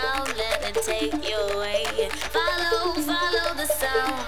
sound, let it take you away. Follow, follow the sound.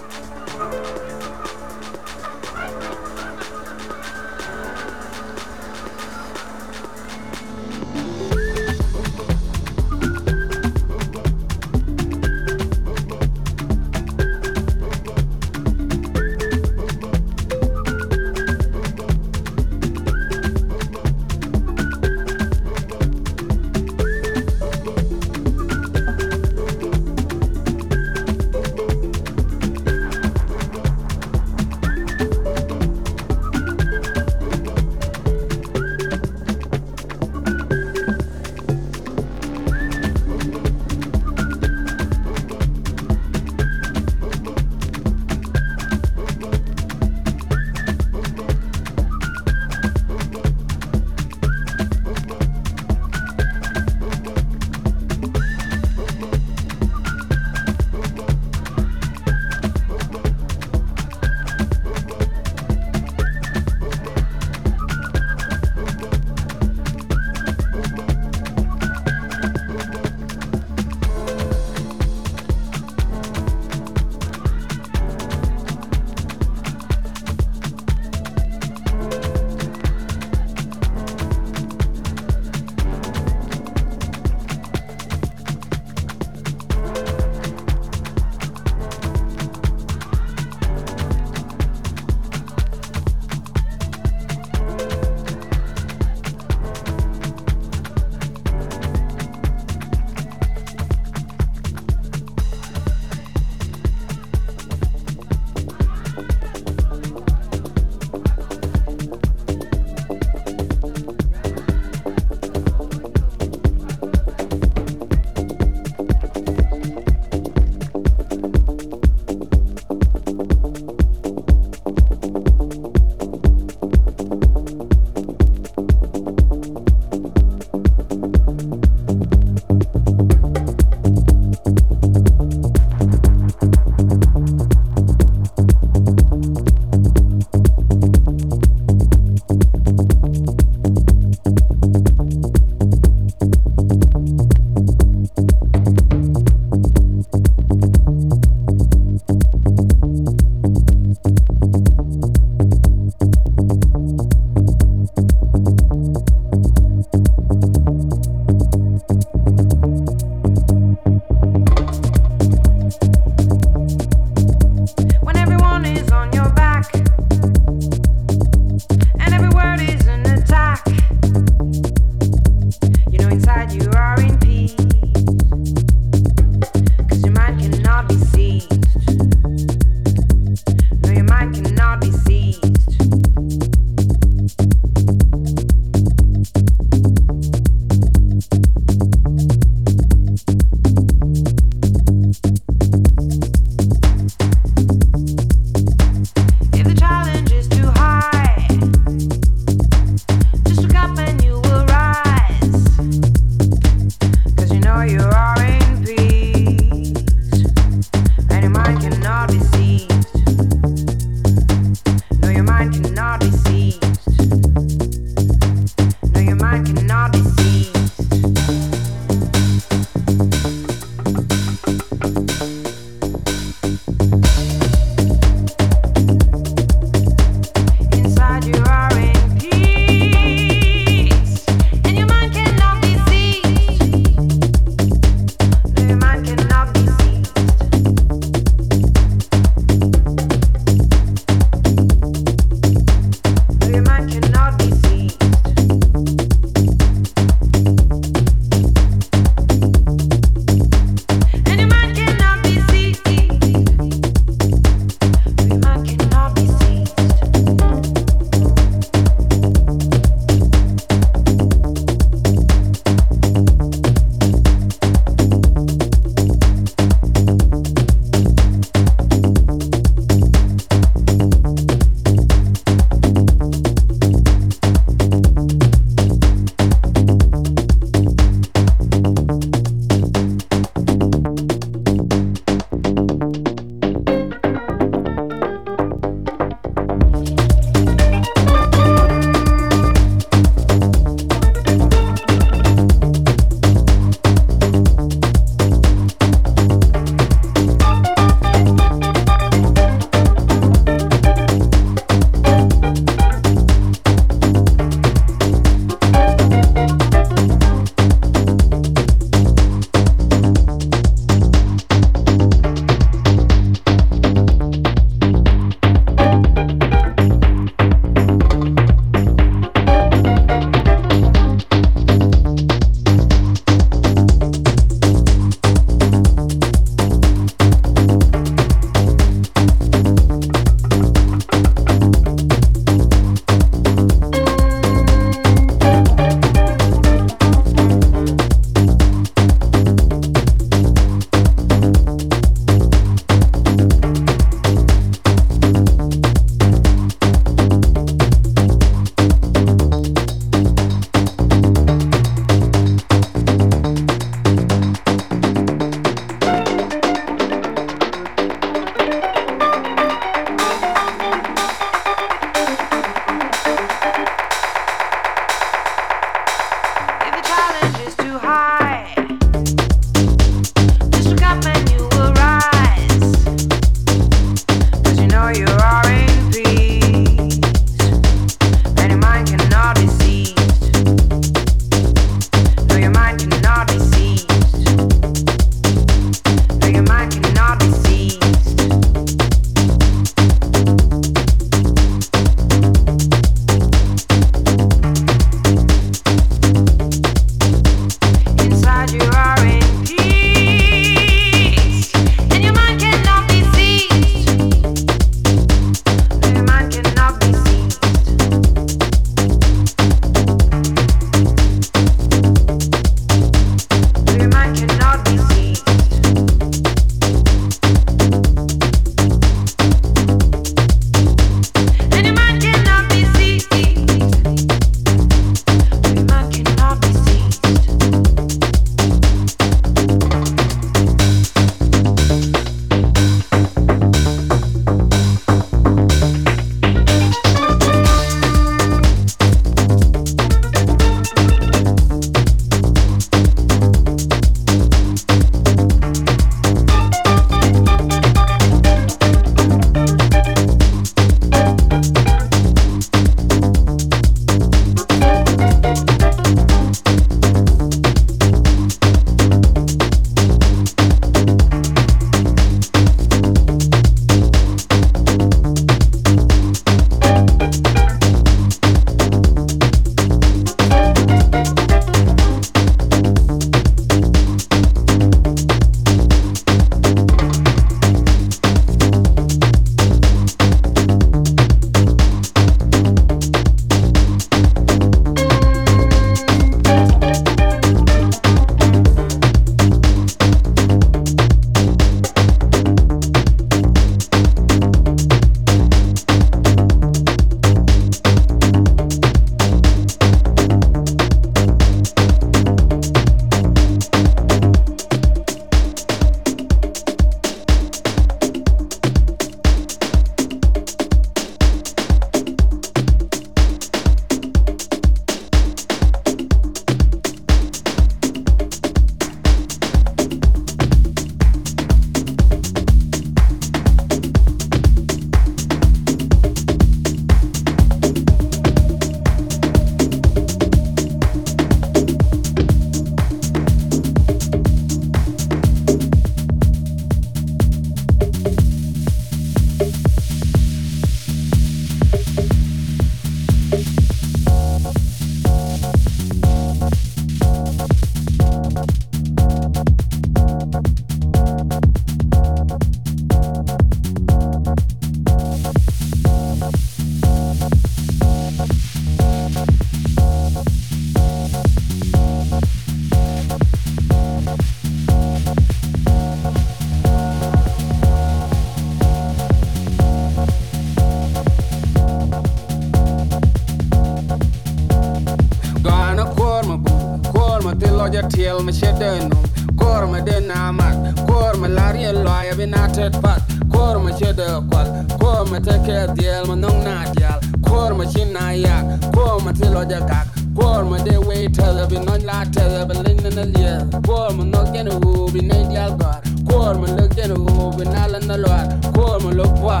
jatiel me chedeno kor me den amat kor me larie loya bin atet pat kor me chede kwal kor me teke diel me nong na dial kor me chin na yak kor me tilo jakak kor me de wei tele bin non la tele bin lin na liel kor me nok gen u bin ne dial gar kor me lok gen u bin ala na loar kor me lok wa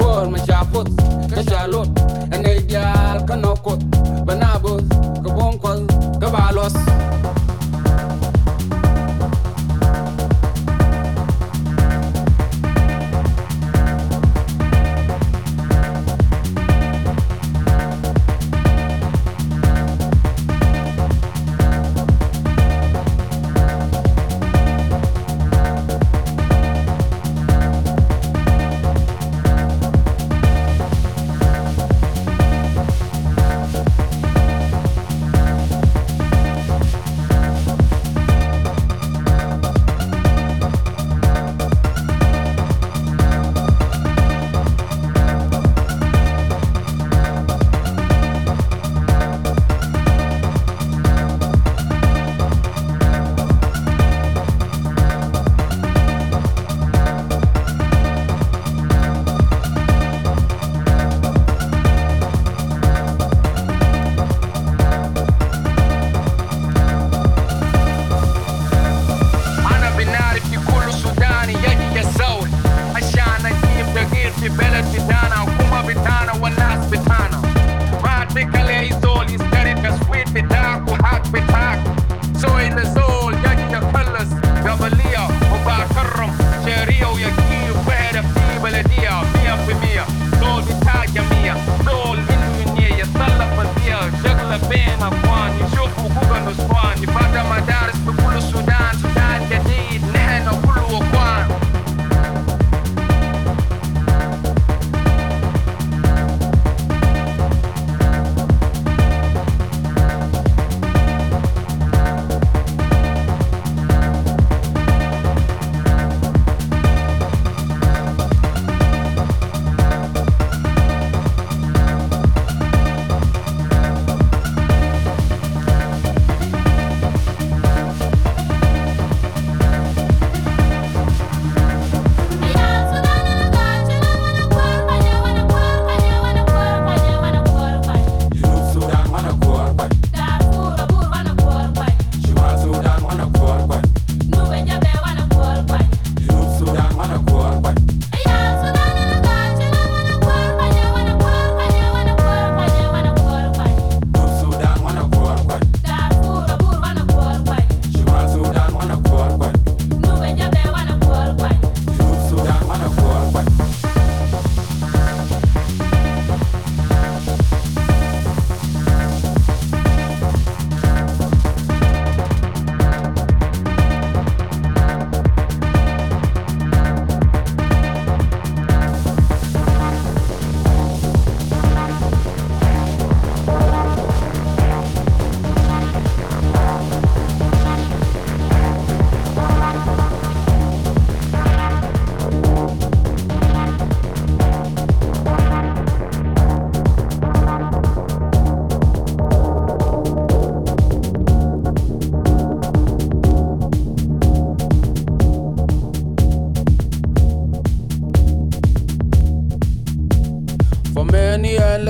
kor me chaput ka chalut ene dial kanokut banabus belediye Mia fi mia Lol vi taga mia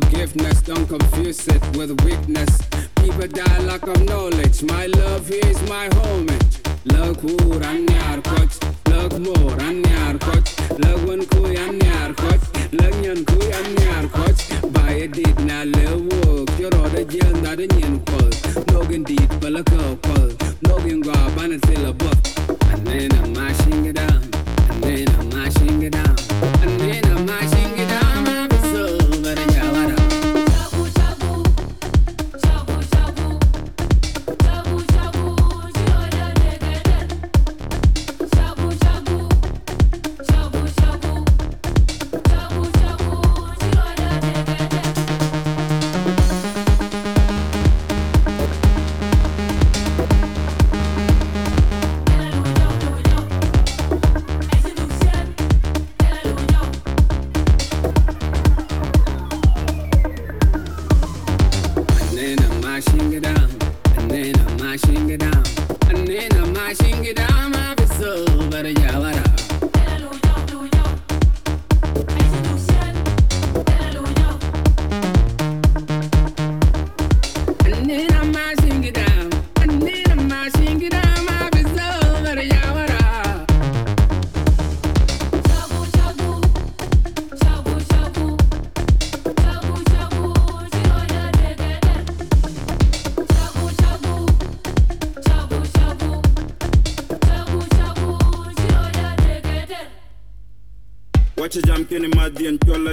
Forgiveness, don't confuse it with weakness. People die lack of knowledge. My love is my homage. Love more ran yar coach. Love one ku yan yar coach. Love yan ku yan yar coach. By a deed na love work. You're all the jail not a nyan call. Noggin deed palaka call. Noggin go ban and sell a buck. And then I'm mashing it down. And then I'm mashing it down. And then I'm mashing it down.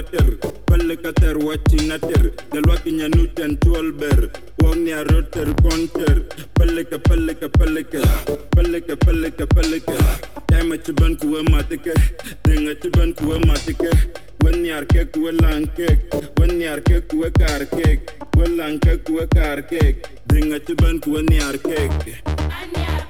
Madien chola ter Pelle kater wachi na ter Galwaki nya nuten tuol ber Wong nya roter konter. Pelle ka pelle ka pelle ka Pelle ka pelle ka pelle ka. Dama chuban kuwa matike Denga chuban kuwa matike Wen yar ke. Kuwa lang kek Wen yar ke kuwa kar kek Wen lang ke kuwa kar kek Denga chuban kuwa nyar kek Mafi,